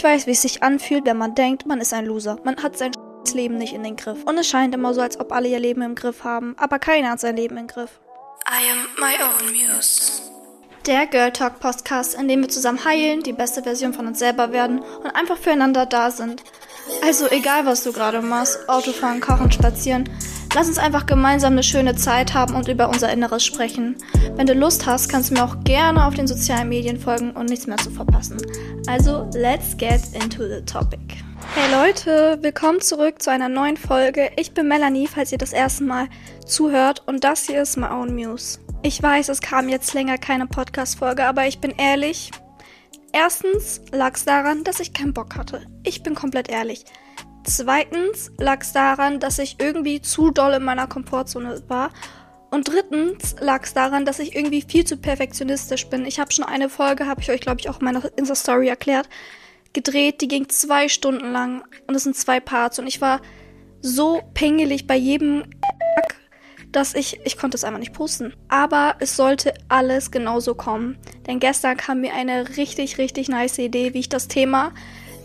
Ich weiß, wie es sich anfühlt, wenn man denkt, man ist ein Loser. Man hat sein Leben nicht in den Griff. Und es scheint immer so, als ob alle ihr Leben im Griff haben, aber keiner hat sein Leben im Griff. I am my own muse. Der Girl Talk Podcast, in dem wir zusammen heilen, die beste Version von uns selber werden und einfach füreinander da sind. Also egal, was du gerade machst, Autofahren, Kochen, Spazieren, lass uns einfach gemeinsam eine schöne Zeit haben und über unser Inneres sprechen. Wenn du Lust hast, kannst du mir auch gerne auf den sozialen Medien folgen und nichts mehr zu verpassen. Also, let's get into the topic. Hey Leute, willkommen zurück zu einer neuen Folge. Ich bin Melanie, falls ihr das erste Mal zuhört und das hier ist My Own Muse. Ich weiß, es kam jetzt länger keine Podcast-Folge, aber ich bin ehrlich, Erstens lag es daran, dass ich keinen Bock hatte. Ich bin komplett ehrlich. Zweitens lag es daran, dass ich irgendwie zu doll in meiner Komfortzone war. Und drittens lag es daran, dass ich irgendwie viel zu perfektionistisch bin. Ich habe schon eine Folge, habe ich euch, glaube ich, auch in meiner Insta-Story erklärt, gedreht. Die ging zwei Stunden lang und es sind zwei Parts. Und ich war so pingelig bei jedem dass ich, ich konnte es einfach nicht posten. Aber es sollte alles genauso kommen. Denn gestern kam mir eine richtig, richtig nice Idee, wie ich das Thema,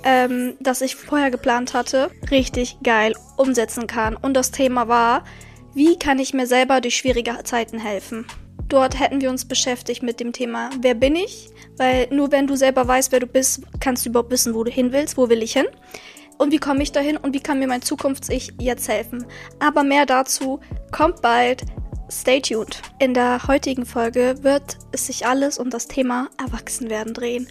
ähm, das ich vorher geplant hatte, richtig geil umsetzen kann. Und das Thema war, wie kann ich mir selber durch schwierige Zeiten helfen? Dort hätten wir uns beschäftigt mit dem Thema, wer bin ich? Weil nur wenn du selber weißt, wer du bist, kannst du überhaupt wissen, wo du hin willst, wo will ich hin und wie komme ich dahin und wie kann mir mein Zukunfts-Ich jetzt helfen. Aber mehr dazu kommt bald. Stay tuned. In der heutigen Folge wird es sich alles um das Thema Erwachsenwerden drehen.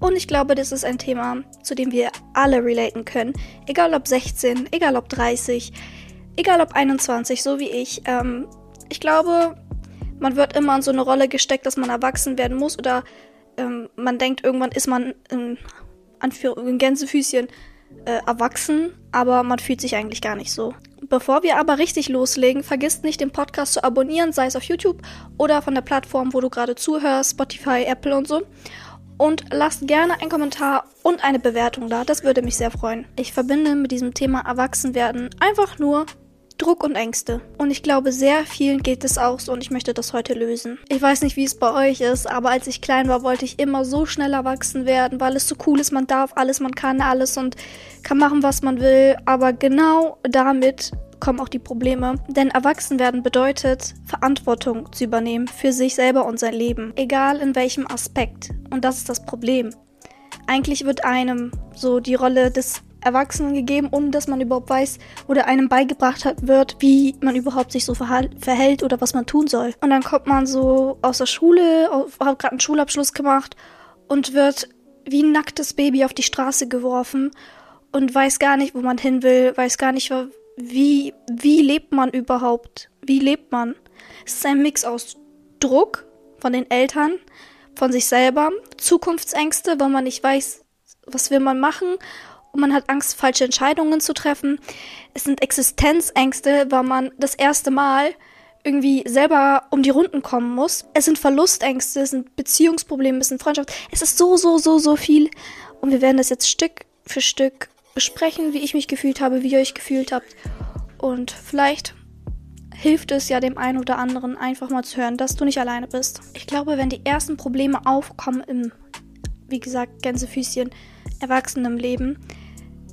Und ich glaube, das ist ein Thema, zu dem wir alle relaten können. Egal ob 16, egal ob 30, egal ob 21, so wie ich. Ähm, ich glaube, man wird immer in so eine Rolle gesteckt, dass man erwachsen werden muss oder ähm, man denkt, irgendwann ist man in Anführung, in Gänsefüßchen äh, erwachsen, aber man fühlt sich eigentlich gar nicht so. Bevor wir aber richtig loslegen, vergisst nicht, den Podcast zu abonnieren, sei es auf YouTube oder von der Plattform, wo du gerade zuhörst, Spotify, Apple und so. Und lasst gerne einen Kommentar und eine Bewertung da, das würde mich sehr freuen. Ich verbinde mit diesem Thema Erwachsenwerden einfach nur Druck und Ängste. Und ich glaube, sehr vielen geht es auch so und ich möchte das heute lösen. Ich weiß nicht, wie es bei euch ist, aber als ich klein war, wollte ich immer so schnell erwachsen werden, weil es so cool ist, man darf alles, man kann alles und kann machen, was man will. Aber genau damit kommen auch die Probleme. Denn erwachsen werden bedeutet, Verantwortung zu übernehmen für sich selber und sein Leben. Egal in welchem Aspekt. Und das ist das Problem. Eigentlich wird einem so die Rolle des Erwachsenen gegeben, ohne dass man überhaupt weiß oder einem beigebracht wird, wie man überhaupt sich so verhält oder was man tun soll. Und dann kommt man so aus der Schule, hat gerade einen Schulabschluss gemacht und wird wie ein nacktes Baby auf die Straße geworfen und weiß gar nicht, wo man hin will, weiß gar nicht, wie, wie lebt man überhaupt? Wie lebt man? Es ist ein Mix aus Druck von den Eltern, von sich selber, Zukunftsängste, weil man nicht weiß, was will man machen und man hat Angst, falsche Entscheidungen zu treffen. Es sind Existenzängste, weil man das erste Mal irgendwie selber um die Runden kommen muss. Es sind Verlustängste, es sind Beziehungsprobleme, es sind Freundschaft. Es ist so, so, so, so viel. Und wir werden das jetzt Stück für Stück besprechen, wie ich mich gefühlt habe, wie ihr euch gefühlt habt. Und vielleicht hilft es ja dem einen oder anderen einfach mal zu hören, dass du nicht alleine bist. Ich glaube, wenn die ersten Probleme aufkommen im, wie gesagt, Gänsefüßchen, Erwachsenenleben,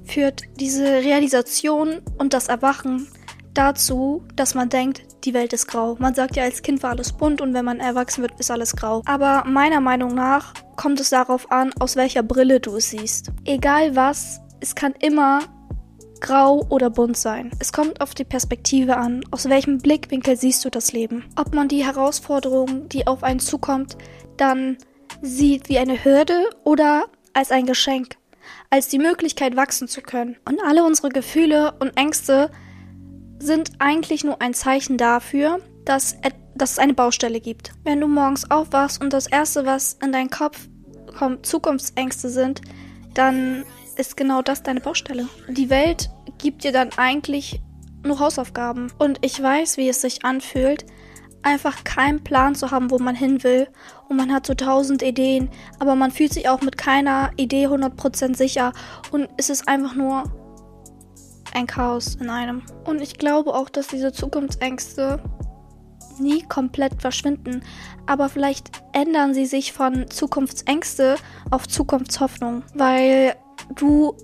führt diese Realisation und das Erwachen dazu, dass man denkt, die Welt ist grau. Man sagt ja, als Kind war alles bunt und wenn man erwachsen wird, ist alles grau. Aber meiner Meinung nach kommt es darauf an, aus welcher Brille du es siehst. Egal was, es kann immer grau oder bunt sein. Es kommt auf die Perspektive an, aus welchem Blickwinkel siehst du das Leben. Ob man die Herausforderung, die auf einen zukommt, dann sieht wie eine Hürde oder als ein Geschenk als die Möglichkeit wachsen zu können. Und alle unsere Gefühle und Ängste sind eigentlich nur ein Zeichen dafür, dass, dass es eine Baustelle gibt. Wenn du morgens aufwachst und das Erste, was in deinen Kopf kommt, Zukunftsängste sind, dann ist genau das deine Baustelle. Die Welt gibt dir dann eigentlich nur Hausaufgaben. Und ich weiß, wie es sich anfühlt, einfach keinen Plan zu haben, wo man hin will. Und man hat so tausend Ideen, aber man fühlt sich auch mit keiner Idee 100% sicher. Und es ist einfach nur ein Chaos in einem. Und ich glaube auch, dass diese Zukunftsängste nie komplett verschwinden. Aber vielleicht ändern sie sich von Zukunftsängste auf Zukunftshoffnung. Weil du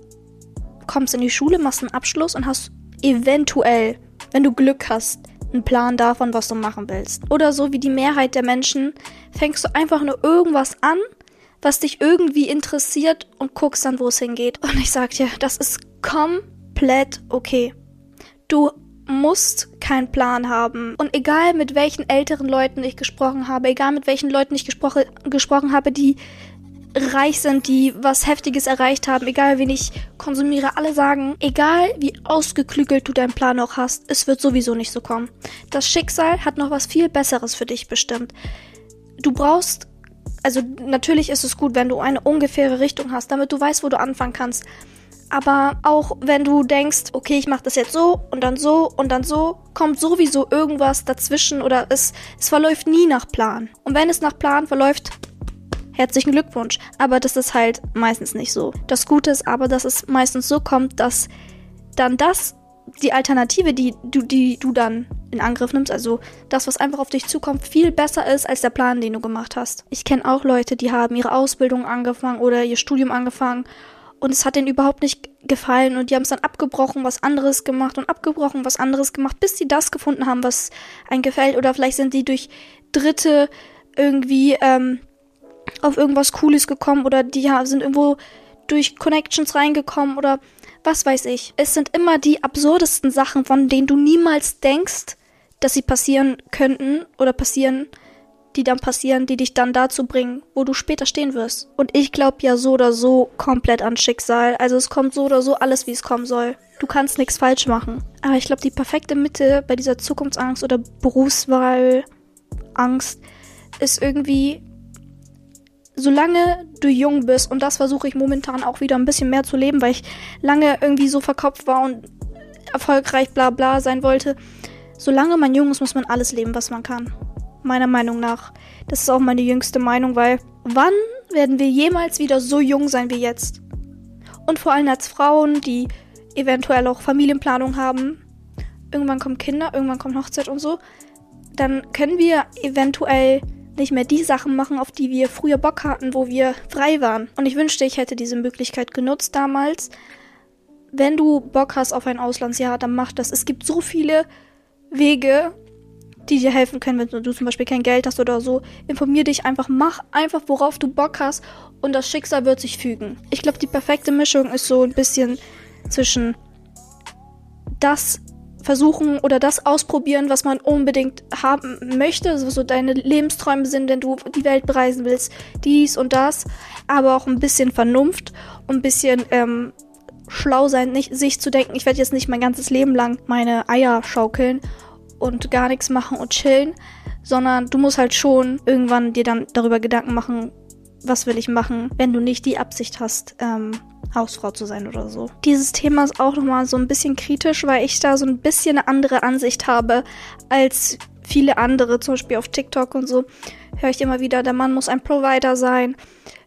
kommst in die Schule, machst einen Abschluss und hast eventuell, wenn du Glück hast, einen Plan davon, was du machen willst. Oder so wie die Mehrheit der Menschen, fängst du einfach nur irgendwas an, was dich irgendwie interessiert und guckst dann, wo es hingeht. Und ich sag dir, das ist komplett okay. Du musst keinen Plan haben. Und egal mit welchen älteren Leuten ich gesprochen habe, egal mit welchen Leuten ich gesprochen, gesprochen habe, die reich sind, die was Heftiges erreicht haben, egal wen ich konsumiere, alle sagen, egal wie ausgeklügelt du deinen Plan noch hast, es wird sowieso nicht so kommen. Das Schicksal hat noch was viel Besseres für dich bestimmt. Du brauchst, also natürlich ist es gut, wenn du eine ungefähre Richtung hast, damit du weißt, wo du anfangen kannst. Aber auch wenn du denkst, okay, ich mache das jetzt so und dann so und dann so, kommt sowieso irgendwas dazwischen oder es, es verläuft nie nach Plan. Und wenn es nach Plan verläuft, herzlichen Glückwunsch. Aber das ist halt meistens nicht so. Das Gute ist aber, dass es meistens so kommt, dass dann das, die Alternative, die du, die du dann in Angriff nimmst, also das, was einfach auf dich zukommt, viel besser ist als der Plan, den du gemacht hast. Ich kenne auch Leute, die haben ihre Ausbildung angefangen oder ihr Studium angefangen und es hat denen überhaupt nicht gefallen und die haben es dann abgebrochen, was anderes gemacht und abgebrochen, was anderes gemacht, bis sie das gefunden haben, was einem gefällt oder vielleicht sind die durch Dritte irgendwie ähm, auf irgendwas Cooles gekommen oder die sind irgendwo durch Connections reingekommen oder was weiß ich. Es sind immer die absurdesten Sachen, von denen du niemals denkst, dass sie passieren könnten oder passieren, die dann passieren, die dich dann dazu bringen, wo du später stehen wirst. Und ich glaube ja so oder so komplett an Schicksal. Also es kommt so oder so alles, wie es kommen soll. Du kannst nichts falsch machen. Aber ich glaube, die perfekte Mitte bei dieser Zukunftsangst oder Berufswahlangst ist irgendwie solange du jung bist, und das versuche ich momentan auch wieder ein bisschen mehr zu leben, weil ich lange irgendwie so verkopft war und erfolgreich bla bla sein wollte, solange man jung ist, muss man alles leben, was man kann. Meiner Meinung nach. Das ist auch meine jüngste Meinung, weil wann werden wir jemals wieder so jung sein wie jetzt? Und vor allem als Frauen, die eventuell auch Familienplanung haben, irgendwann kommen Kinder, irgendwann kommt Hochzeit und so, dann können wir eventuell nicht mehr die Sachen machen, auf die wir früher Bock hatten, wo wir frei waren. Und ich wünschte, ich hätte diese Möglichkeit genutzt damals. Wenn du Bock hast auf ein Auslandsjahr, dann mach das. Es gibt so viele Wege, die dir helfen können, wenn du zum Beispiel kein Geld hast oder so. Informier dich einfach, mach einfach, worauf du Bock hast und das Schicksal wird sich fügen. Ich glaube, die perfekte Mischung ist so ein bisschen zwischen das versuchen oder das ausprobieren, was man unbedingt haben möchte, also so deine Lebensträume sind, wenn du die Welt bereisen willst, dies und das, aber auch ein bisschen Vernunft und ein bisschen ähm, schlau sein, nicht sich zu denken, ich werde jetzt nicht mein ganzes Leben lang meine Eier schaukeln und gar nichts machen und chillen, sondern du musst halt schon irgendwann dir dann darüber Gedanken machen, was will ich machen, wenn du nicht die Absicht hast, ähm, Hausfrau zu sein oder so. Dieses Thema ist auch nochmal so ein bisschen kritisch, weil ich da so ein bisschen eine andere Ansicht habe als viele andere, zum Beispiel auf TikTok und so, höre ich immer wieder, der Mann muss ein Provider sein,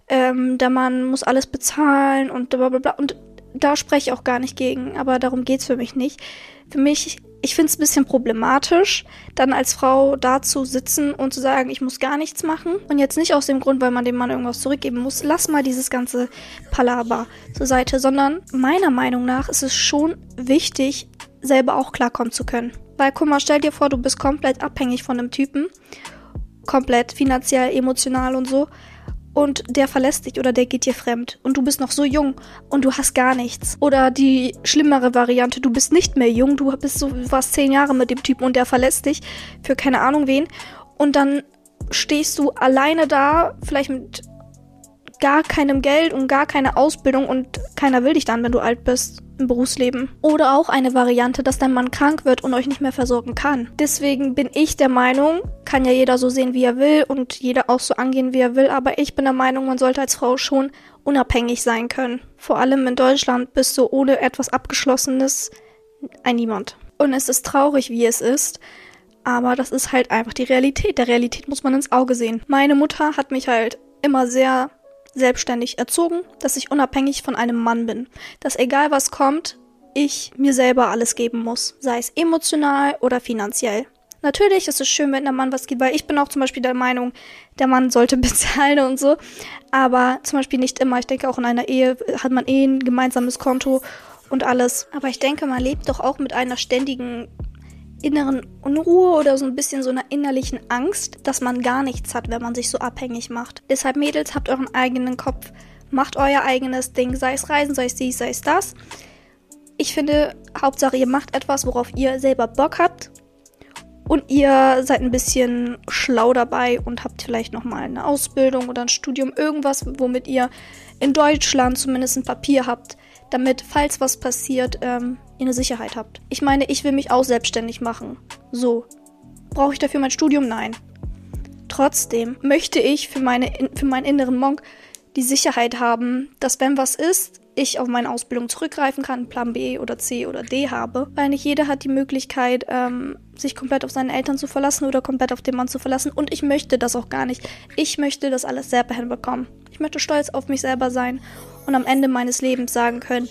ähm, der Mann muss alles bezahlen und bla bla bla. Und da spreche ich auch gar nicht gegen, aber darum geht's für mich nicht. Für mich ich finde es ein bisschen problematisch, dann als Frau da zu sitzen und zu sagen, ich muss gar nichts machen. Und jetzt nicht aus dem Grund, weil man dem Mann irgendwas zurückgeben muss. Lass mal dieses ganze Palaber zur Seite, sondern meiner Meinung nach ist es schon wichtig, selber auch klarkommen zu können. Weil, guck mal, stell dir vor, du bist komplett abhängig von einem Typen. Komplett finanziell, emotional und so und der verlässt dich oder der geht dir fremd und du bist noch so jung und du hast gar nichts. Oder die schlimmere Variante, du bist nicht mehr jung, du bist so, warst zehn Jahre mit dem Typen und der verlässt dich für keine Ahnung wen und dann stehst du alleine da, vielleicht mit gar keinem Geld und gar keine Ausbildung und keiner will dich dann, wenn du alt bist im Berufsleben. Oder auch eine Variante, dass dein Mann krank wird und euch nicht mehr versorgen kann. Deswegen bin ich der Meinung, kann ja jeder so sehen, wie er will und jeder auch so angehen, wie er will, aber ich bin der Meinung, man sollte als Frau schon unabhängig sein können. Vor allem in Deutschland bist du ohne etwas Abgeschlossenes ein Niemand. Und es ist traurig, wie es ist, aber das ist halt einfach die Realität. Der Realität muss man ins Auge sehen. Meine Mutter hat mich halt immer sehr selbstständig erzogen, dass ich unabhängig von einem Mann bin. Dass egal was kommt, ich mir selber alles geben muss, sei es emotional oder finanziell. Natürlich ist es schön, wenn der Mann was gibt, weil ich bin auch zum Beispiel der Meinung, der Mann sollte bezahlen und so. Aber zum Beispiel nicht immer. Ich denke, auch in einer Ehe hat man eh ein gemeinsames Konto und alles. Aber ich denke, man lebt doch auch mit einer ständigen inneren Unruhe oder so ein bisschen so einer innerlichen Angst, dass man gar nichts hat, wenn man sich so abhängig macht. Deshalb, Mädels, habt euren eigenen Kopf. Macht euer eigenes Ding, sei es Reisen, sei es dies, sei es das. Ich finde, Hauptsache, ihr macht etwas, worauf ihr selber Bock habt. Und ihr seid ein bisschen schlau dabei und habt vielleicht nochmal eine Ausbildung oder ein Studium, irgendwas, womit ihr in Deutschland zumindest ein Papier habt, damit, falls was passiert, ähm, ihr eine Sicherheit habt. Ich meine, ich will mich auch selbstständig machen. So. Brauche ich dafür mein Studium? Nein. Trotzdem möchte ich für, meine, für meinen inneren Monk die Sicherheit haben, dass wenn was ist, ich auf meine Ausbildung zurückgreifen kann, Plan B oder C oder D habe. Weil nicht jeder hat die Möglichkeit, ähm, sich komplett auf seine Eltern zu verlassen oder komplett auf den Mann zu verlassen. Und ich möchte das auch gar nicht. Ich möchte das alles selber hinbekommen. Ich möchte stolz auf mich selber sein und am Ende meines Lebens sagen können,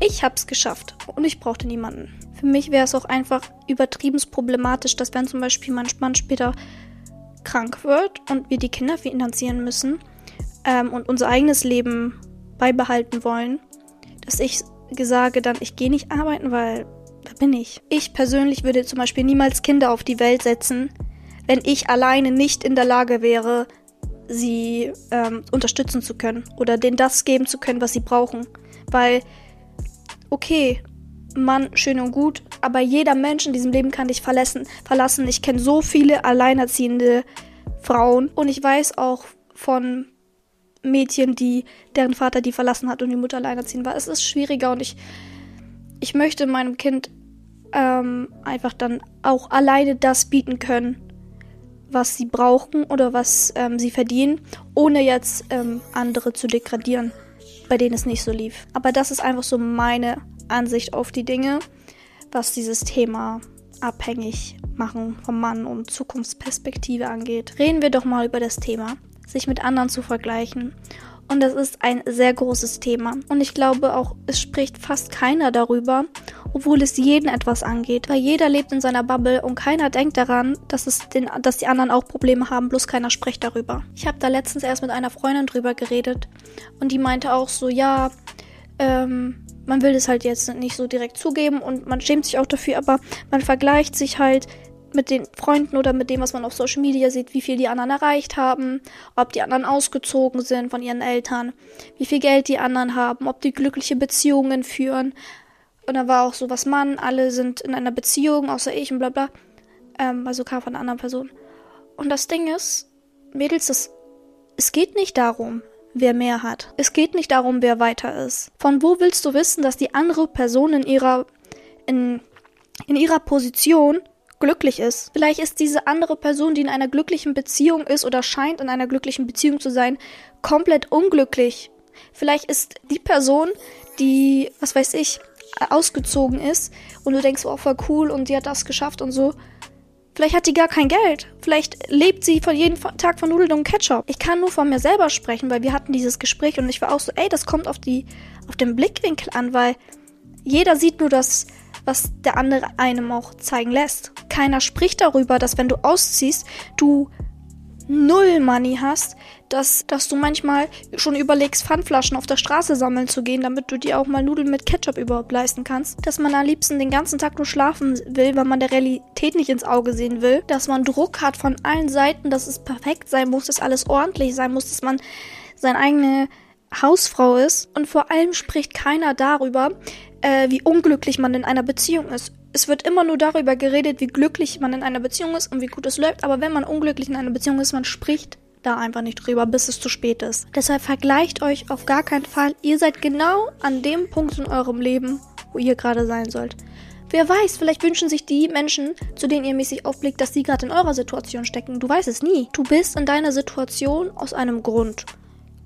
ich hab's geschafft und ich brauchte niemanden. Für mich wäre es auch einfach übertrieben problematisch, dass wenn zum Beispiel mein Mann später krank wird und wir die Kinder finanzieren müssen ähm, und unser eigenes Leben beibehalten wollen, dass ich sage dann, ich gehe nicht arbeiten, weil da bin ich. Ich persönlich würde zum Beispiel niemals Kinder auf die Welt setzen, wenn ich alleine nicht in der Lage wäre, sie ähm, unterstützen zu können oder denen das geben zu können, was sie brauchen. Weil, okay, Mann, schön und gut, aber jeder Mensch in diesem Leben kann dich verlassen. verlassen. Ich kenne so viele alleinerziehende Frauen und ich weiß auch von Mädchen, die deren Vater die verlassen hat und die Mutter alleinerziehend war. Es ist schwieriger und ich, ich möchte meinem Kind ähm, einfach dann auch alleine das bieten können, was sie brauchen oder was ähm, sie verdienen, ohne jetzt ähm, andere zu degradieren, bei denen es nicht so lief. Aber das ist einfach so meine Ansicht auf die Dinge, was dieses Thema abhängig machen vom Mann und Zukunftsperspektive angeht. Reden wir doch mal über das Thema, sich mit anderen zu vergleichen und das ist ein sehr großes Thema. Und ich glaube auch, es spricht fast keiner darüber, obwohl es jeden etwas angeht. Weil jeder lebt in seiner Bubble und keiner denkt daran, dass, es den, dass die anderen auch Probleme haben, bloß keiner spricht darüber. Ich habe da letztens erst mit einer Freundin drüber geredet und die meinte auch so, ja, ähm, man will es halt jetzt nicht so direkt zugeben und man schämt sich auch dafür, aber man vergleicht sich halt mit den Freunden oder mit dem, was man auf Social Media sieht, wie viel die anderen erreicht haben, ob die anderen ausgezogen sind von ihren Eltern, wie viel Geld die anderen haben, ob die glückliche Beziehungen führen. Und da war auch so, was Mann, alle sind in einer Beziehung, außer ich und bla bla. Ähm, also kam von einer anderen Person. Und das Ding ist, Mädels, das, es geht nicht darum, wer mehr hat. Es geht nicht darum, wer weiter ist. Von wo willst du wissen, dass die andere Person in ihrer, in, in ihrer Position glücklich ist. Vielleicht ist diese andere Person, die in einer glücklichen Beziehung ist oder scheint in einer glücklichen Beziehung zu sein, komplett unglücklich. Vielleicht ist die Person, die, was weiß ich, ausgezogen ist und du denkst, oh, voll cool und die hat das geschafft und so. Vielleicht hat die gar kein Geld. Vielleicht lebt sie von jedem Tag von Nudeln und Ketchup. Ich kann nur von mir selber sprechen, weil wir hatten dieses Gespräch und ich war auch so, ey, das kommt auf die, auf den Blickwinkel an, weil jeder sieht nur das, was der andere einem auch zeigen lässt. Keiner spricht darüber, dass wenn du ausziehst, du null Money hast, dass, dass du manchmal schon überlegst, Pfandflaschen auf der Straße sammeln zu gehen, damit du dir auch mal Nudeln mit Ketchup überhaupt leisten kannst. Dass man am liebsten den ganzen Tag nur schlafen will, weil man der Realität nicht ins Auge sehen will. Dass man Druck hat von allen Seiten, dass es perfekt sein muss, dass alles ordentlich sein muss, dass man seine eigene Hausfrau ist. Und vor allem spricht keiner darüber, äh, wie unglücklich man in einer Beziehung ist. Es wird immer nur darüber geredet, wie glücklich man in einer Beziehung ist und wie gut es läuft, aber wenn man unglücklich in einer Beziehung ist, man spricht da einfach nicht drüber, bis es zu spät ist. Deshalb vergleicht euch auf gar keinen Fall. Ihr seid genau an dem Punkt in eurem Leben, wo ihr gerade sein sollt. Wer weiß, vielleicht wünschen sich die Menschen, zu denen ihr mäßig aufblickt, dass sie gerade in eurer Situation stecken. Du weißt es nie. Du bist in deiner Situation aus einem Grund.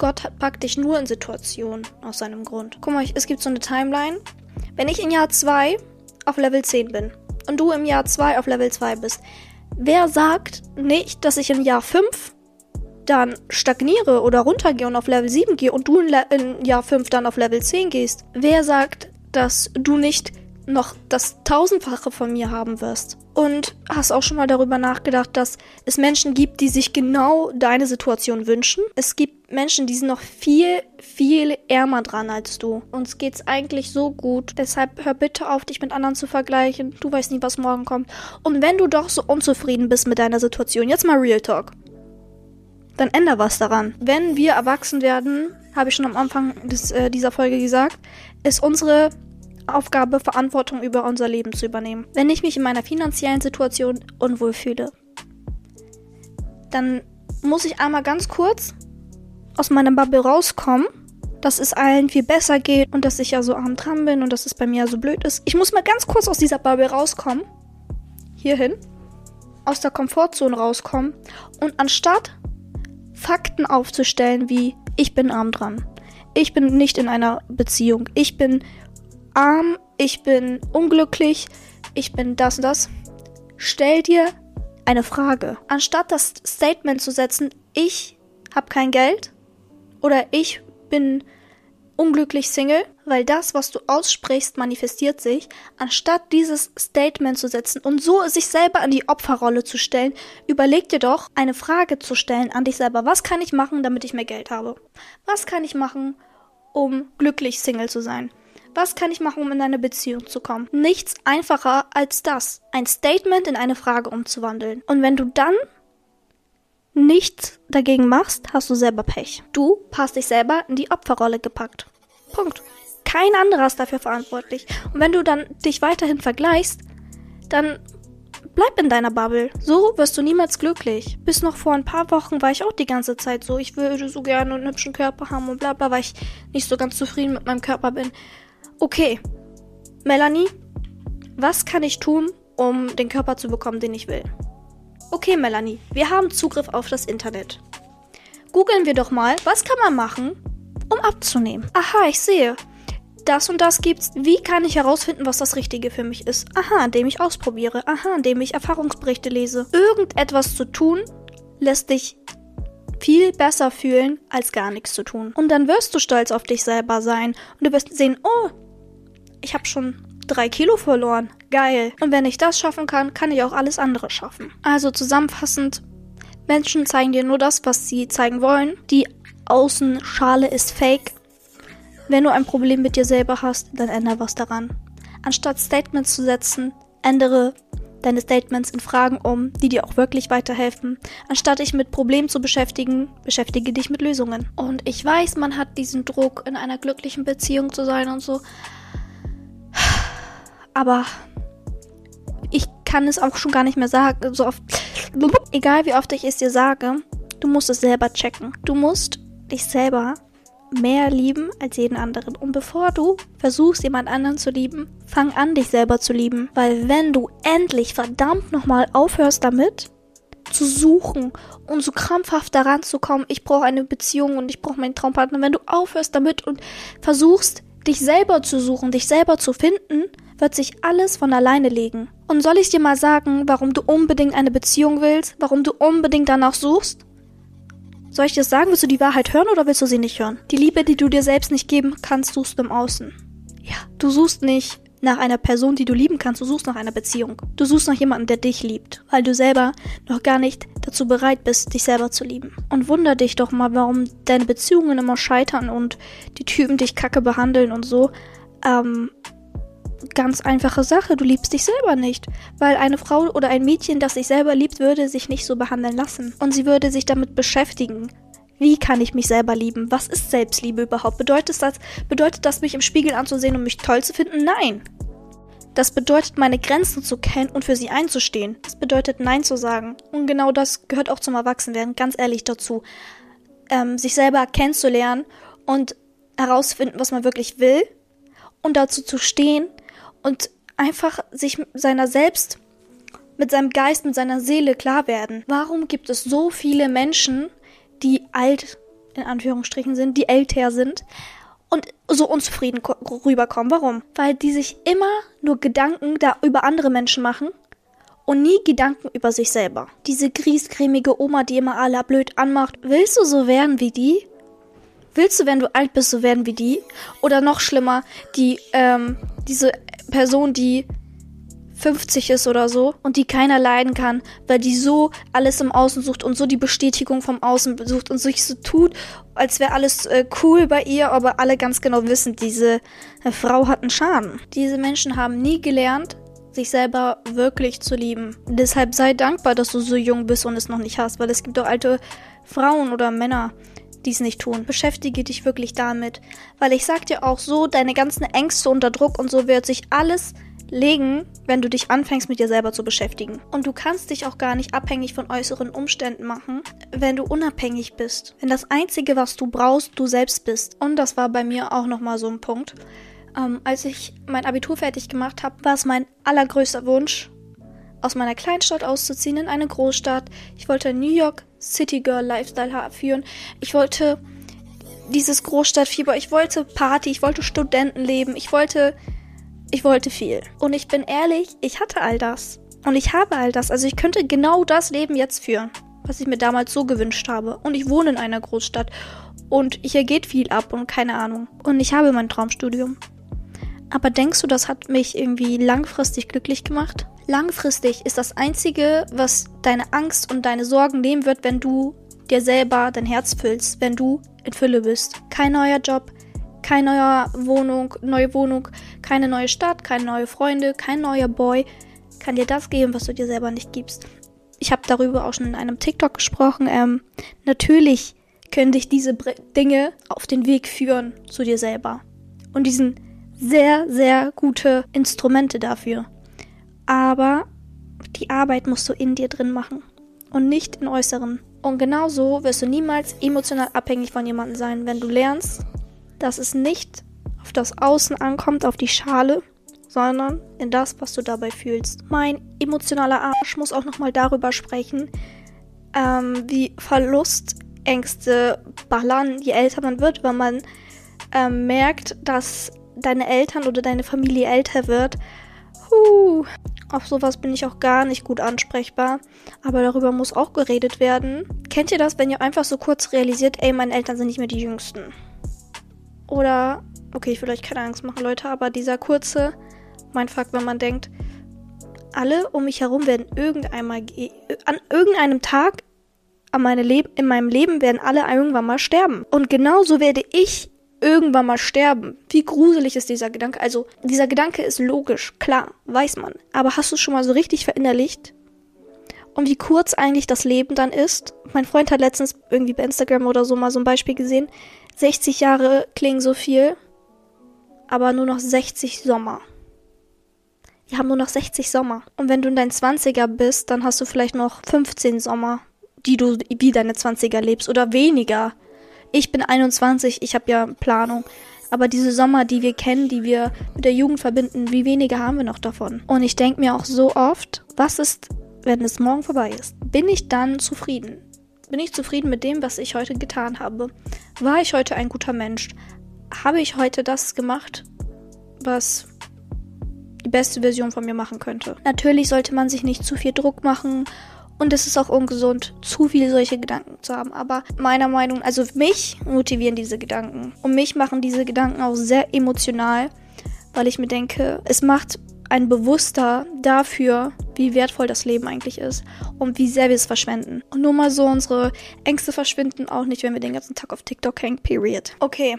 Gott packt dich nur in Situationen aus seinem Grund. Guck mal, es gibt so eine Timeline. Wenn ich in Jahr 2 auf Level 10 bin und du im Jahr 2 auf Level 2 bist, wer sagt nicht, dass ich im Jahr 5 dann stagniere oder runtergehe und auf Level 7 gehe und du in Jahr 5 dann auf Level 10 gehst? Wer sagt, dass du nicht noch das Tausendfache von mir haben wirst. Und hast auch schon mal darüber nachgedacht, dass es Menschen gibt, die sich genau deine Situation wünschen. Es gibt Menschen, die sind noch viel, viel ärmer dran als du. Uns geht's eigentlich so gut. Deshalb hör bitte auf, dich mit anderen zu vergleichen. Du weißt nie, was morgen kommt. Und wenn du doch so unzufrieden bist mit deiner Situation, jetzt mal Real Talk. Dann änder was daran. Wenn wir erwachsen werden, habe ich schon am Anfang des, äh, dieser Folge gesagt, ist unsere Aufgabe, Verantwortung über unser Leben zu übernehmen. Wenn ich mich in meiner finanziellen Situation unwohl fühle, dann muss ich einmal ganz kurz aus meiner Bubble rauskommen, dass es allen viel besser geht und dass ich ja so arm dran bin und dass es bei mir ja so blöd ist. Ich muss mal ganz kurz aus dieser Bubble rauskommen. Hierhin. Aus der Komfortzone rauskommen. Und anstatt Fakten aufzustellen wie ich bin arm dran. Ich bin nicht in einer Beziehung. Ich bin arm, ich bin unglücklich, ich bin das und das. Stell dir eine Frage. Anstatt das Statement zu setzen, ich habe kein Geld oder ich bin unglücklich Single, weil das, was du aussprichst, manifestiert sich, anstatt dieses Statement zu setzen und so sich selber an die Opferrolle zu stellen, überleg dir doch, eine Frage zu stellen an dich selber. Was kann ich machen, damit ich mehr Geld habe? Was kann ich machen, um glücklich Single zu sein? Was kann ich machen, um in eine Beziehung zu kommen? Nichts einfacher als das. Ein Statement in eine Frage umzuwandeln. Und wenn du dann nichts dagegen machst, hast du selber Pech. Du hast dich selber in die Opferrolle gepackt. Punkt. Kein anderer ist dafür verantwortlich. Und wenn du dann dich weiterhin vergleichst, dann bleib in deiner Bubble. So wirst du niemals glücklich. Bis noch vor ein paar Wochen war ich auch die ganze Zeit so. Ich würde so gerne einen hübschen Körper haben und bla bla, weil ich nicht so ganz zufrieden mit meinem Körper bin. Okay, Melanie, was kann ich tun, um den Körper zu bekommen, den ich will? Okay, Melanie, wir haben Zugriff auf das Internet. Googeln wir doch mal, was kann man machen, um abzunehmen? Aha, ich sehe. Das und das gibt's. Wie kann ich herausfinden, was das Richtige für mich ist? Aha, indem ich ausprobiere. Aha, indem ich Erfahrungsberichte lese. Irgendetwas zu tun, lässt dich viel besser fühlen, als gar nichts zu tun. Und dann wirst du stolz auf dich selber sein. Und du wirst sehen, oh, ich habe schon drei Kilo verloren. Geil. Und wenn ich das schaffen kann, kann ich auch alles andere schaffen. Also zusammenfassend, Menschen zeigen dir nur das, was sie zeigen wollen. Die Außenschale ist fake. Wenn du ein Problem mit dir selber hast, dann ändere was daran. Anstatt Statements zu setzen, ändere deine Statements in Fragen um, die dir auch wirklich weiterhelfen. Anstatt dich mit Problemen zu beschäftigen, beschäftige dich mit Lösungen. Und ich weiß, man hat diesen Druck, in einer glücklichen Beziehung zu sein und so. Aber ich kann es auch schon gar nicht mehr sagen. So oft, egal wie oft ich es dir sage, du musst es selber checken. Du musst dich selber mehr lieben als jeden anderen. Und bevor du versuchst, jemand anderen zu lieben, fang an, dich selber zu lieben. Weil wenn du endlich verdammt nochmal aufhörst damit, zu suchen und so krampfhaft daran zu kommen, ich brauche eine Beziehung und ich brauche meinen Traumpartner, wenn du aufhörst damit und versuchst, dich selber zu suchen, dich selber zu finden, wird sich alles von alleine legen. Und soll ich dir mal sagen, warum du unbedingt eine Beziehung willst? Warum du unbedingt danach suchst? Soll ich dir sagen, willst du die Wahrheit hören oder willst du sie nicht hören? Die Liebe, die du dir selbst nicht geben kannst, suchst du im Außen. Ja, du suchst nicht nach einer Person, die du lieben kannst, du suchst nach einer Beziehung. Du suchst nach jemandem, der dich liebt, weil du selber noch gar nicht dazu bereit bist, dich selber zu lieben. Und wunder dich doch mal, warum deine Beziehungen immer scheitern und die Typen dich kacke behandeln und so. Ähm, ganz einfache Sache. Du liebst dich selber nicht. Weil eine Frau oder ein Mädchen, das sich selber liebt, würde sich nicht so behandeln lassen. Und sie würde sich damit beschäftigen. Wie kann ich mich selber lieben? Was ist Selbstliebe überhaupt? Bedeutet das, bedeutet das, mich im Spiegel anzusehen und mich toll zu finden? Nein. Das bedeutet, meine Grenzen zu kennen und für sie einzustehen. Das bedeutet, Nein zu sagen. Und genau das gehört auch zum Erwachsenwerden, ganz ehrlich dazu. Ähm, sich selber kennenzulernen und herausfinden, was man wirklich will und dazu zu stehen, und einfach sich seiner selbst, mit seinem Geist, mit seiner Seele klar werden. Warum gibt es so viele Menschen, die alt, in Anführungsstrichen sind, die älter sind und so unzufrieden rüberkommen? Warum? Weil die sich immer nur Gedanken da über andere Menschen machen und nie Gedanken über sich selber. Diese griesgrämige Oma, die immer alle blöd anmacht. Willst du so werden wie die? Willst du, wenn du alt bist, so werden wie die? Oder noch schlimmer, die, ähm, diese Person, die 50 ist oder so und die keiner leiden kann, weil die so alles im Außen sucht und so die Bestätigung vom Außen sucht und sich so tut, als wäre alles äh, cool bei ihr, aber alle ganz genau wissen, diese äh, Frau hat einen Schaden. Diese Menschen haben nie gelernt, sich selber wirklich zu lieben. Deshalb sei dankbar, dass du so jung bist und es noch nicht hast, weil es gibt auch alte Frauen oder Männer, die es nicht tun. Beschäftige dich wirklich damit, weil ich sag dir auch so, deine ganzen Ängste unter Druck und so wird sich alles legen, wenn du dich anfängst mit dir selber zu beschäftigen. Und du kannst dich auch gar nicht abhängig von äußeren Umständen machen, wenn du unabhängig bist. Wenn das Einzige, was du brauchst, du selbst bist. Und das war bei mir auch nochmal so ein Punkt. Ähm, als ich mein Abitur fertig gemacht habe, war es mein allergrößter Wunsch, aus meiner Kleinstadt auszuziehen in eine Großstadt. Ich wollte New York City Girl Lifestyle führen. Ich wollte dieses Großstadtfieber, ich wollte Party, ich wollte Studentenleben, ich wollte ich wollte viel. Und ich bin ehrlich, ich hatte all das. Und ich habe all das. Also ich könnte genau das Leben jetzt führen, was ich mir damals so gewünscht habe. Und ich wohne in einer Großstadt. Und hier geht viel ab und keine Ahnung. Und ich habe mein Traumstudium. Aber denkst du, das hat mich irgendwie langfristig glücklich gemacht? Langfristig ist das Einzige, was deine Angst und deine Sorgen nehmen wird, wenn du dir selber dein Herz füllst, wenn du in Fülle bist. Kein neuer Job, keine neue Wohnung, neue Wohnung, keine neue Stadt, keine neue Freunde, kein neuer Boy kann dir das geben, was du dir selber nicht gibst. Ich habe darüber auch schon in einem TikTok gesprochen. Ähm, natürlich können dich diese Dinge auf den Weg führen zu dir selber. Und die sind sehr, sehr gute Instrumente dafür. Aber die Arbeit musst du in dir drin machen und nicht in äußeren. Und genauso wirst du niemals emotional abhängig von jemandem sein, wenn du lernst, dass es nicht auf das Außen ankommt, auf die Schale, sondern in das, was du dabei fühlst. Mein emotionaler Arsch muss auch nochmal darüber sprechen, ähm, wie Verlustängste ballern, je älter man wird, weil man ähm, merkt, dass deine Eltern oder deine Familie älter wird. Huh, auf sowas bin ich auch gar nicht gut ansprechbar. Aber darüber muss auch geredet werden. Kennt ihr das, wenn ihr einfach so kurz realisiert, ey, meine Eltern sind nicht mehr die Jüngsten? Oder, okay, ich will euch keine Angst machen, Leute, aber dieser kurze Mindfuck, wenn man denkt, alle um mich herum werden irgendeinmal, an irgendeinem Tag an meine Leb in meinem Leben werden alle irgendwann mal sterben. Und genauso werde ich irgendwann mal sterben. Wie gruselig ist dieser Gedanke? Also, dieser Gedanke ist logisch, klar, weiß man. Aber hast du es schon mal so richtig verinnerlicht? Und wie kurz eigentlich das Leben dann ist? Mein Freund hat letztens irgendwie bei Instagram oder so mal so ein Beispiel gesehen. 60 Jahre klingen so viel, aber nur noch 60 Sommer. Wir haben nur noch 60 Sommer. Und wenn du in deinen 20er bist, dann hast du vielleicht noch 15 Sommer, die du wie deine 20er lebst oder weniger. Ich bin 21, ich habe ja Planung. Aber diese Sommer, die wir kennen, die wir mit der Jugend verbinden, wie wenige haben wir noch davon? Und ich denke mir auch so oft, was ist, wenn es morgen vorbei ist? Bin ich dann zufrieden? Bin ich zufrieden mit dem, was ich heute getan habe? War ich heute ein guter Mensch? Habe ich heute das gemacht, was die beste Version von mir machen könnte? Natürlich sollte man sich nicht zu viel Druck machen und es ist auch ungesund, zu viele solche Gedanken zu haben. Aber meiner Meinung, nach, also mich motivieren diese Gedanken. Und mich machen diese Gedanken auch sehr emotional, weil ich mir denke, es macht ein Bewusster dafür, wie wertvoll das Leben eigentlich ist und wie sehr wir es verschwenden. Und nur mal so, unsere Ängste verschwinden auch nicht, wenn wir den ganzen Tag auf TikTok hängen. Period. Okay.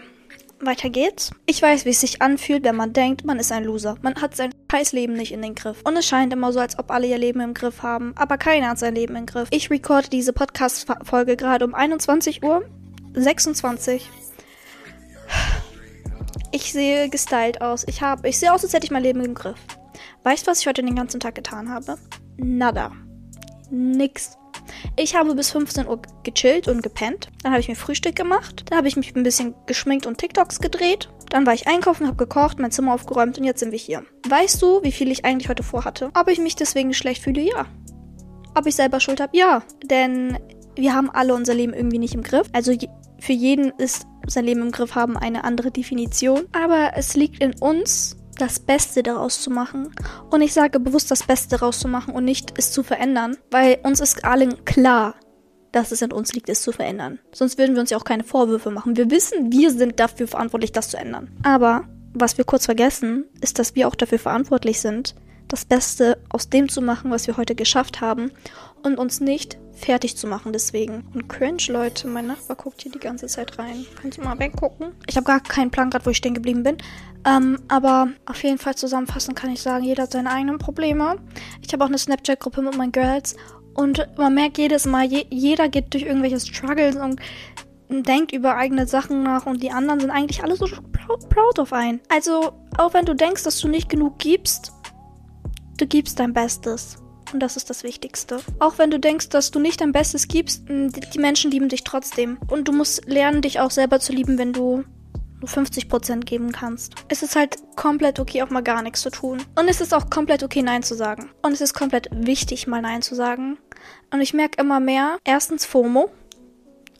Weiter geht's. Ich weiß, wie es sich anfühlt, wenn man denkt, man ist ein Loser. Man hat sein scheiß Leben nicht in den Griff. Und es scheint immer so, als ob alle ihr Leben im Griff haben. Aber keiner hat sein Leben im Griff. Ich recorde diese Podcast-Folge gerade um 21 Uhr 26. Ich sehe gestylt aus. Ich habe, ich sehe aus, als hätte ich mein Leben im Griff. Weißt du, was ich heute den ganzen Tag getan habe? Nada. Nix. Ich habe bis 15 Uhr gechillt und gepennt. Dann habe ich mir Frühstück gemacht. Dann habe ich mich ein bisschen geschminkt und TikToks gedreht. Dann war ich einkaufen, habe gekocht, mein Zimmer aufgeräumt und jetzt sind wir hier. Weißt du, wie viel ich eigentlich heute vorhatte? Ob ich mich deswegen schlecht fühle? Ja. Ob ich selber Schuld habe? Ja. Denn wir haben alle unser Leben irgendwie nicht im Griff. Also für jeden ist sein Leben im Griff haben eine andere Definition. Aber es liegt in uns, das Beste daraus zu machen. Und ich sage bewusst das Beste daraus zu machen und nicht es zu verändern, weil uns ist allen klar, dass es an uns liegt, es zu verändern. Sonst würden wir uns ja auch keine Vorwürfe machen. Wir wissen, wir sind dafür verantwortlich, das zu ändern. Aber was wir kurz vergessen, ist, dass wir auch dafür verantwortlich sind, das Beste aus dem zu machen, was wir heute geschafft haben und uns nicht fertig zu machen deswegen. Und cringe, Leute, mein Nachbar guckt hier die ganze Zeit rein. Kannst du mal weggucken? Ich habe gar keinen Plan gerade, wo ich stehen geblieben bin. Ähm, aber auf jeden Fall zusammenfassend kann ich sagen, jeder hat seine eigenen Probleme. Ich habe auch eine Snapchat-Gruppe mit meinen Girls und man merkt jedes Mal, je, jeder geht durch irgendwelche Struggles und denkt über eigene Sachen nach und die anderen sind eigentlich alle so proud, auf einen. Also, auch wenn du denkst, dass du nicht genug gibst, du gibst dein Bestes. Und das ist das Wichtigste. Auch wenn du denkst, dass du nicht dein Bestes gibst, die Menschen lieben dich trotzdem. Und du musst lernen, dich auch selber zu lieben, wenn du nur 50% geben kannst. Es ist halt komplett okay, auch mal gar nichts zu tun. Und es ist auch komplett okay, Nein zu sagen. Und es ist komplett wichtig, mal Nein zu sagen. Und ich merke immer mehr, erstens FOMO,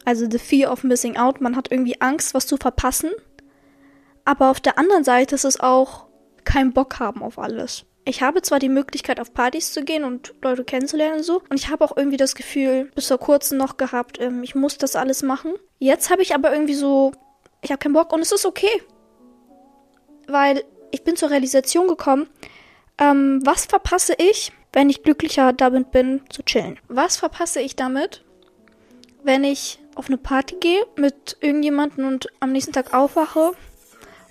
also the fear of missing out. Man hat irgendwie Angst, was zu verpassen. Aber auf der anderen Seite ist es auch kein Bock haben auf alles. Ich habe zwar die Möglichkeit, auf Partys zu gehen und Leute kennenzulernen und so. Und ich habe auch irgendwie das Gefühl, bis vor kurzem noch gehabt, ähm, ich muss das alles machen. Jetzt habe ich aber irgendwie so ich habe keinen Bock und es ist okay. Weil ich bin zur Realisation gekommen, ähm, was verpasse ich, wenn ich glücklicher damit bin, zu chillen? Was verpasse ich damit, wenn ich auf eine Party gehe mit irgendjemandem und am nächsten Tag aufwache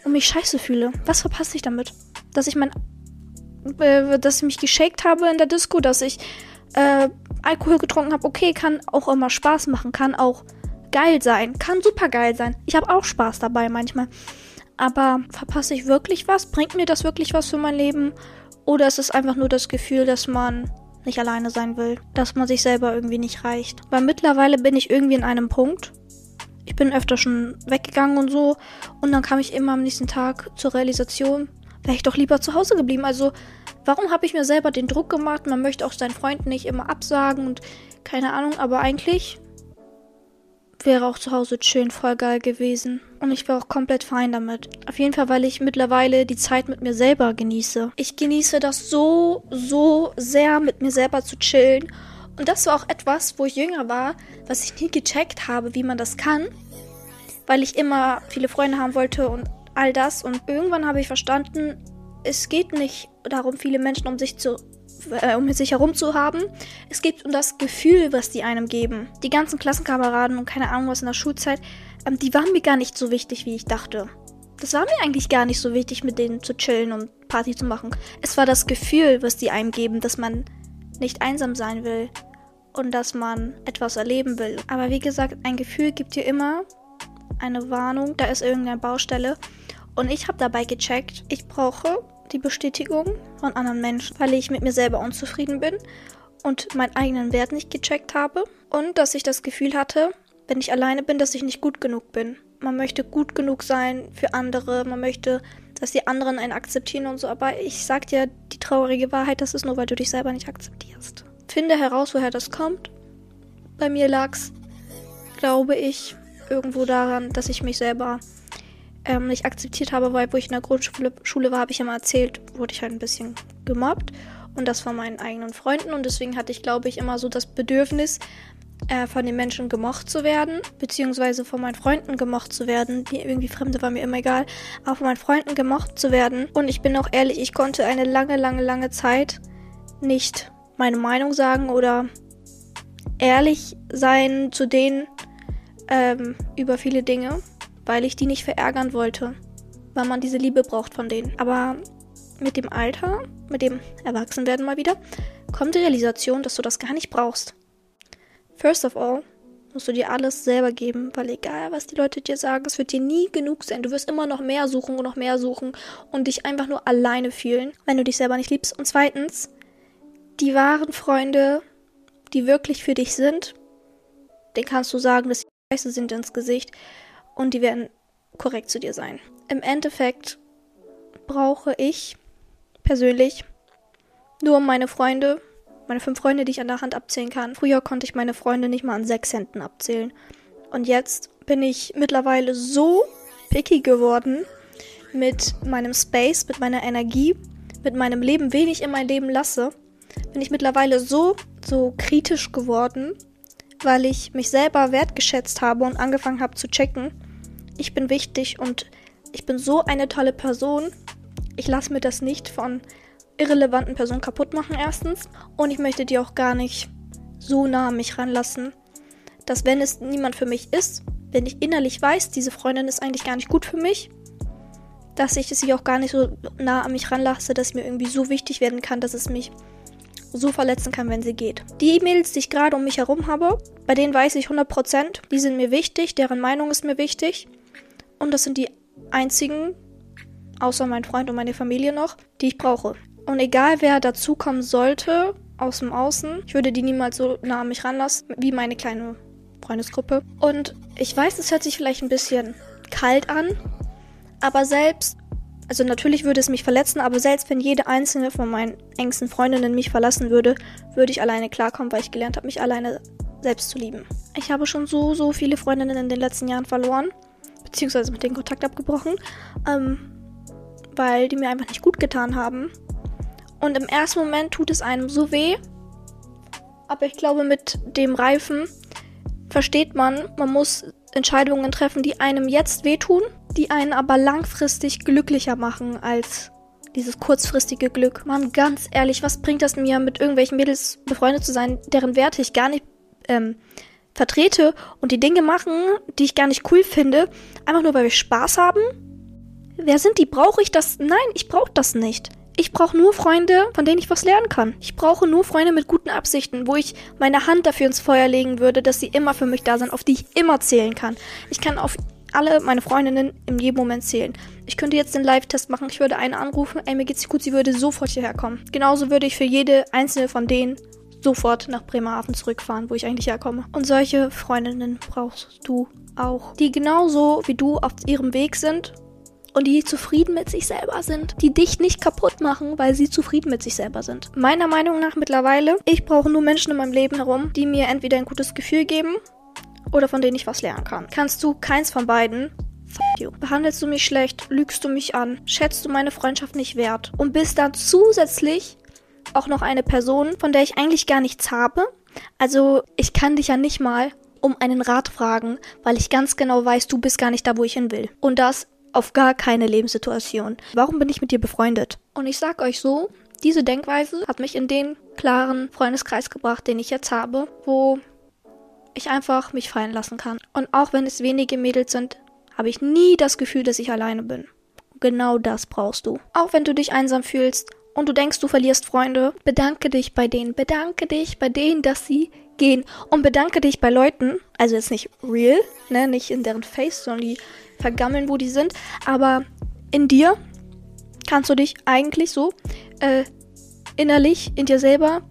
und mich scheiße fühle? Was verpasse ich damit? Dass ich mein, äh, dass ich mich geshaked habe in der Disco, dass ich äh, Alkohol getrunken habe, okay, kann auch immer Spaß machen, kann auch geil sein. Kann super geil sein. Ich habe auch Spaß dabei manchmal. Aber verpasse ich wirklich was? Bringt mir das wirklich was für mein Leben? Oder ist es einfach nur das Gefühl, dass man nicht alleine sein will? Dass man sich selber irgendwie nicht reicht? Weil mittlerweile bin ich irgendwie in einem Punkt. Ich bin öfter schon weggegangen und so. Und dann kam ich immer am nächsten Tag zur Realisation, wäre ich doch lieber zu Hause geblieben. Also, warum habe ich mir selber den Druck gemacht? Man möchte auch seinen Freunden nicht immer absagen und keine Ahnung, aber eigentlich wäre auch zu Hause chillen voll geil gewesen. Und ich wäre auch komplett fein damit. Auf jeden Fall, weil ich mittlerweile die Zeit mit mir selber genieße. Ich genieße das so, so sehr, mit mir selber zu chillen. Und das war auch etwas, wo ich jünger war, was ich nie gecheckt habe, wie man das kann. Weil ich immer viele Freunde haben wollte und all das. Und irgendwann habe ich verstanden, es geht nicht darum, viele Menschen um sich zu äh, um sich herum zu haben. Es geht um das Gefühl, was die einem geben. Die ganzen Klassenkameraden und keine Ahnung was in der Schulzeit, ähm, die waren mir gar nicht so wichtig, wie ich dachte. Das war mir eigentlich gar nicht so wichtig, mit denen zu chillen und Party zu machen. Es war das Gefühl, was die einem geben, dass man nicht einsam sein will und dass man etwas erleben will. Aber wie gesagt, ein Gefühl gibt dir immer eine Warnung, da ist irgendeine Baustelle. Und ich habe dabei gecheckt, ich brauche die Bestätigung von anderen Menschen, weil ich mit mir selber unzufrieden bin und meinen eigenen Wert nicht gecheckt habe und dass ich das Gefühl hatte, wenn ich alleine bin, dass ich nicht gut genug bin. Man möchte gut genug sein für andere, man möchte, dass die anderen einen akzeptieren und so, aber ich sag dir die traurige Wahrheit, das ist nur, weil du dich selber nicht akzeptierst. Finde heraus, woher das kommt. Bei mir lag's, glaube ich, irgendwo daran, dass ich mich selber ähm, nicht akzeptiert habe, weil wo ich in der Grundschule Schule war, habe ich immer erzählt, wurde ich halt ein bisschen gemobbt. Und das von meinen eigenen Freunden. Und deswegen hatte ich, glaube ich, immer so das Bedürfnis, äh, von den Menschen gemocht zu werden, beziehungsweise von meinen Freunden gemocht zu werden. Die irgendwie Fremde war mir immer egal, aber von meinen Freunden gemocht zu werden. Und ich bin auch ehrlich, ich konnte eine lange, lange, lange Zeit nicht meine Meinung sagen oder ehrlich sein zu denen ähm, über viele Dinge weil ich die nicht verärgern wollte, weil man diese Liebe braucht von denen. Aber mit dem Alter, mit dem Erwachsenwerden mal wieder, kommt die Realisation, dass du das gar nicht brauchst. First of all, musst du dir alles selber geben, weil egal, was die Leute dir sagen, es wird dir nie genug sein. Du wirst immer noch mehr suchen und noch mehr suchen und dich einfach nur alleine fühlen, wenn du dich selber nicht liebst. Und zweitens, die wahren Freunde, die wirklich für dich sind, den kannst du sagen, dass sie scheiße sind ins Gesicht und die werden korrekt zu dir sein. Im Endeffekt brauche ich persönlich nur meine Freunde, meine fünf Freunde, die ich an der Hand abzählen kann. Früher konnte ich meine Freunde nicht mal an sechs Händen abzählen. Und jetzt bin ich mittlerweile so picky geworden mit meinem Space, mit meiner Energie, mit meinem Leben, wen ich in mein Leben lasse. Bin ich mittlerweile so, so kritisch geworden, weil ich mich selber wertgeschätzt habe und angefangen habe zu checken, ich bin wichtig und ich bin so eine tolle Person. Ich lasse mir das nicht von irrelevanten Personen kaputt machen, erstens. Und ich möchte die auch gar nicht so nah an mich ranlassen, dass wenn es niemand für mich ist, wenn ich innerlich weiß, diese Freundin ist eigentlich gar nicht gut für mich, dass ich sie auch gar nicht so nah an mich ranlasse, dass mir irgendwie so wichtig werden kann, dass es mich so verletzen kann, wenn sie geht. Die E-Mails, die ich gerade um mich herum habe, bei denen weiß ich 100%, die sind mir wichtig, deren Meinung ist mir wichtig. Und das sind die einzigen, außer mein Freund und meine Familie noch, die ich brauche. Und egal wer dazukommen sollte, aus dem Außen, ich würde die niemals so nah an mich ranlassen, wie meine kleine Freundesgruppe. Und ich weiß, es hört sich vielleicht ein bisschen kalt an, aber selbst, also natürlich würde es mich verletzen, aber selbst wenn jede einzelne von meinen engsten Freundinnen mich verlassen würde, würde ich alleine klarkommen, weil ich gelernt habe, mich alleine selbst zu lieben. Ich habe schon so, so viele Freundinnen in den letzten Jahren verloren, beziehungsweise mit denen Kontakt abgebrochen, ähm, weil die mir einfach nicht gut getan haben. Und im ersten Moment tut es einem so weh, aber ich glaube, mit dem Reifen versteht man, man muss Entscheidungen treffen, die einem jetzt wehtun die einen aber langfristig glücklicher machen als dieses kurzfristige Glück. Mann, ganz ehrlich, was bringt das mir, mit irgendwelchen Mädels befreundet zu sein, deren Werte ich gar nicht ähm, vertrete und die Dinge machen, die ich gar nicht cool finde, einfach nur weil wir Spaß haben? Wer sind die? Brauche ich das? Nein, ich brauche das nicht. Ich brauche nur Freunde, von denen ich was lernen kann. Ich brauche nur Freunde mit guten Absichten, wo ich meine Hand dafür ins Feuer legen würde, dass sie immer für mich da sind, auf die ich immer zählen kann. Ich kann auf alle meine Freundinnen in jedem Moment zählen. Ich könnte jetzt den Live-Test machen, ich würde eine anrufen, ey, mir geht's gut, sie würde sofort hierher kommen. Genauso würde ich für jede einzelne von denen sofort nach Bremerhaven zurückfahren, wo ich eigentlich herkomme. Und solche Freundinnen brauchst du auch, die genauso wie du auf ihrem Weg sind und die zufrieden mit sich selber sind, die dich nicht kaputt machen, weil sie zufrieden mit sich selber sind. Meiner Meinung nach mittlerweile, ich brauche nur Menschen in meinem Leben herum, die mir entweder ein gutes Gefühl geben oder von denen ich was lernen kann. Kannst du keins von beiden? You. Behandelst du mich schlecht, lügst du mich an, schätzt du meine Freundschaft nicht wert und bist dann zusätzlich auch noch eine Person, von der ich eigentlich gar nichts habe. Also ich kann dich ja nicht mal um einen Rat fragen, weil ich ganz genau weiß, du bist gar nicht da, wo ich hin will. Und das auf gar keine Lebenssituation. Warum bin ich mit dir befreundet? Und ich sag euch so, diese Denkweise hat mich in den klaren Freundeskreis gebracht, den ich jetzt habe, wo ich einfach mich fallen lassen kann. Und auch wenn es wenige Mädels sind, habe ich nie das Gefühl, dass ich alleine bin. Genau das brauchst du. Auch wenn du dich einsam fühlst und du denkst, du verlierst Freunde, bedanke dich bei denen. Bedanke dich bei denen, dass sie gehen. Und bedanke dich bei Leuten, also jetzt nicht real, ne, nicht in deren Face, sondern die vergammeln, wo die sind, aber in dir kannst du dich eigentlich so äh, innerlich in dir selber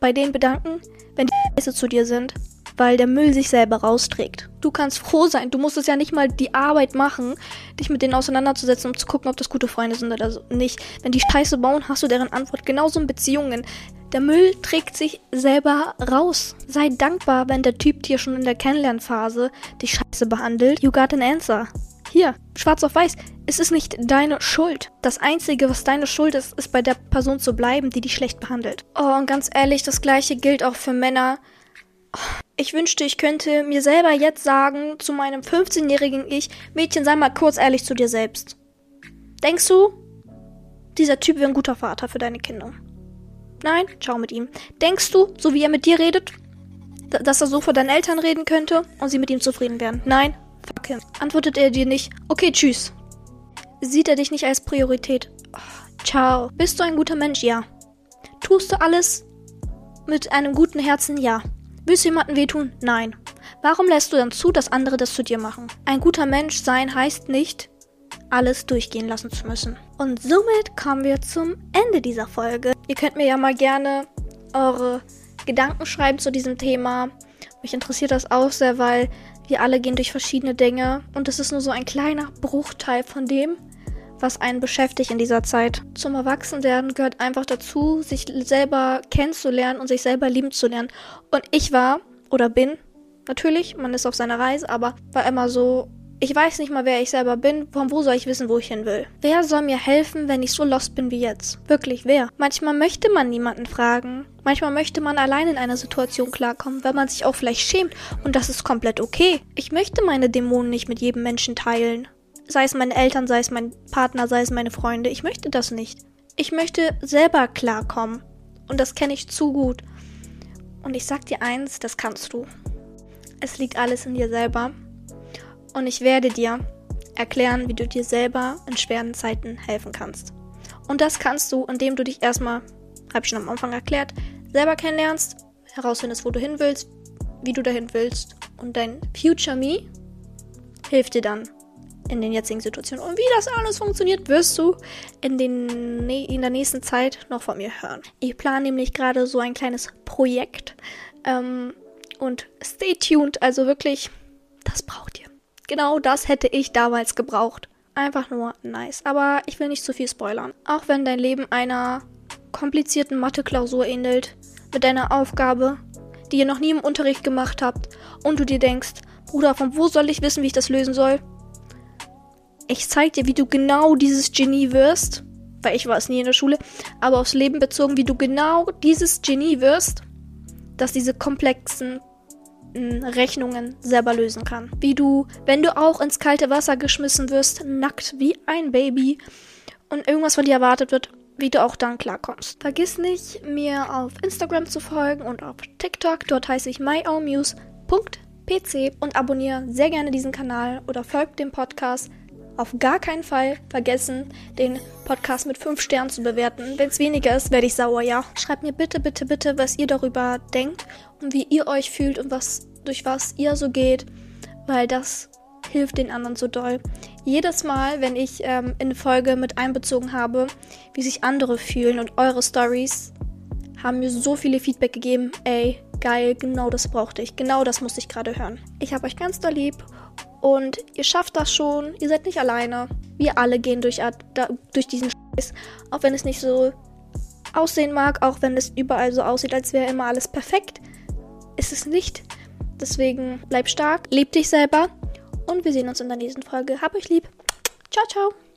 bei denen bedanken, wenn die Scheiße zu dir sind weil der Müll sich selber rausträgt. Du kannst froh sein, du musst es ja nicht mal die Arbeit machen, dich mit denen auseinanderzusetzen, um zu gucken, ob das gute Freunde sind oder nicht. Wenn die Scheiße bauen, hast du deren Antwort. Genauso in Beziehungen. Der Müll trägt sich selber raus. Sei dankbar, wenn der Typ dir schon in der Kennenlernphase dich scheiße behandelt. You got an answer. Hier, schwarz auf weiß. Es ist nicht deine Schuld. Das Einzige, was deine Schuld ist, ist bei der Person zu bleiben, die dich schlecht behandelt. Oh, und ganz ehrlich, das gleiche gilt auch für Männer. Ich wünschte, ich könnte mir selber jetzt sagen, zu meinem 15-jährigen Ich, Mädchen, sei mal kurz ehrlich zu dir selbst. Denkst du, dieser Typ wäre ein guter Vater für deine Kinder? Nein? Schau mit ihm. Denkst du, so wie er mit dir redet, dass er so vor deinen Eltern reden könnte und sie mit ihm zufrieden wären? Nein? Fuck him. Antwortet er dir nicht, okay, tschüss. Sieht er dich nicht als Priorität? Oh, ciao. Bist du ein guter Mensch? Ja. Tust du alles mit einem guten Herzen? Ja. Willst du jemandem wehtun? Nein. Warum lässt du dann zu, dass andere das zu dir machen? Ein guter Mensch sein heißt nicht, alles durchgehen lassen zu müssen. Und somit kommen wir zum Ende dieser Folge. Ihr könnt mir ja mal gerne eure Gedanken schreiben zu diesem Thema. Mich interessiert das auch sehr, weil wir alle gehen durch verschiedene Dinge und es ist nur so ein kleiner Bruchteil von dem, was einen beschäftigt in dieser Zeit. Zum Erwachsenwerden gehört einfach dazu, sich selber kennenzulernen und sich selber lieben zu lernen. Und ich war oder bin, natürlich, man ist auf seiner Reise, aber war immer so Ich weiß nicht mal, wer ich selber bin. Von wo soll ich wissen, wo ich hin will? Wer soll mir helfen, wenn ich so lost bin wie jetzt? Wirklich, wer? Manchmal möchte man niemanden fragen. Manchmal möchte man allein in einer Situation klarkommen, weil man sich auch vielleicht schämt. Und das ist komplett okay. Ich möchte meine Dämonen nicht mit jedem Menschen teilen. Sei es meine Eltern, sei es mein Partner, sei es meine Freunde. Ich möchte das nicht. Ich möchte selber klarkommen. Und das kenne ich zu gut. Und ich sag dir eins, das kannst du. Es liegt alles in dir selber. Und ich werde dir erklären, wie du dir selber in schweren Zeiten helfen kannst. Und das kannst du, indem du dich erstmal, habe ich schon am Anfang erklärt, selber kennenlernst, herausfindest, wo du hin willst, wie du dahin willst. Und dein Future Me hilft dir dann in den jetzigen Situationen. Und wie das alles funktioniert, wirst du in, den, in der nächsten Zeit noch von mir hören. Ich plane nämlich gerade so ein kleines Projekt. Ähm, und stay tuned, also wirklich, das braucht ihr. Genau das hätte ich damals gebraucht. Einfach nur nice. Aber ich will nicht zu viel spoilern. Auch wenn dein Leben einer komplizierten Mathe-Klausur ähnelt, mit deiner Aufgabe, die ihr noch nie im Unterricht gemacht habt, und du dir denkst, Bruder, von wo soll ich wissen, wie ich das lösen soll? Ich zeig dir, wie du genau dieses Genie wirst, weil ich war es nie in der Schule, aber aufs Leben bezogen, wie du genau dieses Genie wirst, das diese komplexen Rechnungen selber lösen kann. Wie du, wenn du auch ins kalte Wasser geschmissen wirst, nackt wie ein Baby und irgendwas von dir erwartet wird, wie du auch dann klarkommst. Vergiss nicht, mir auf Instagram zu folgen und auf TikTok. Dort heiße ich myownmuse.pc und abonniere sehr gerne diesen Kanal oder folgt dem Podcast. Auf gar keinen Fall vergessen, den Podcast mit 5 Sternen zu bewerten. Wenn es weniger ist, werde ich sauer, ja. Schreibt mir bitte, bitte, bitte, was ihr darüber denkt und wie ihr euch fühlt und was durch was ihr so geht, weil das hilft den anderen so doll. Jedes Mal, wenn ich ähm, in Folge mit einbezogen habe, wie sich andere fühlen und eure Stories, haben mir so viele Feedback gegeben. Ey, geil, genau das brauchte ich. Genau das musste ich gerade hören. Ich habe euch ganz doll lieb und ihr schafft das schon. Ihr seid nicht alleine. Wir alle gehen durch, durch diesen Scheiß. Auch wenn es nicht so aussehen mag, auch wenn es überall so aussieht, als wäre immer alles perfekt, ist es nicht. Deswegen bleib stark, lieb dich selber und wir sehen uns in der nächsten Folge. Hab euch lieb. Ciao, ciao.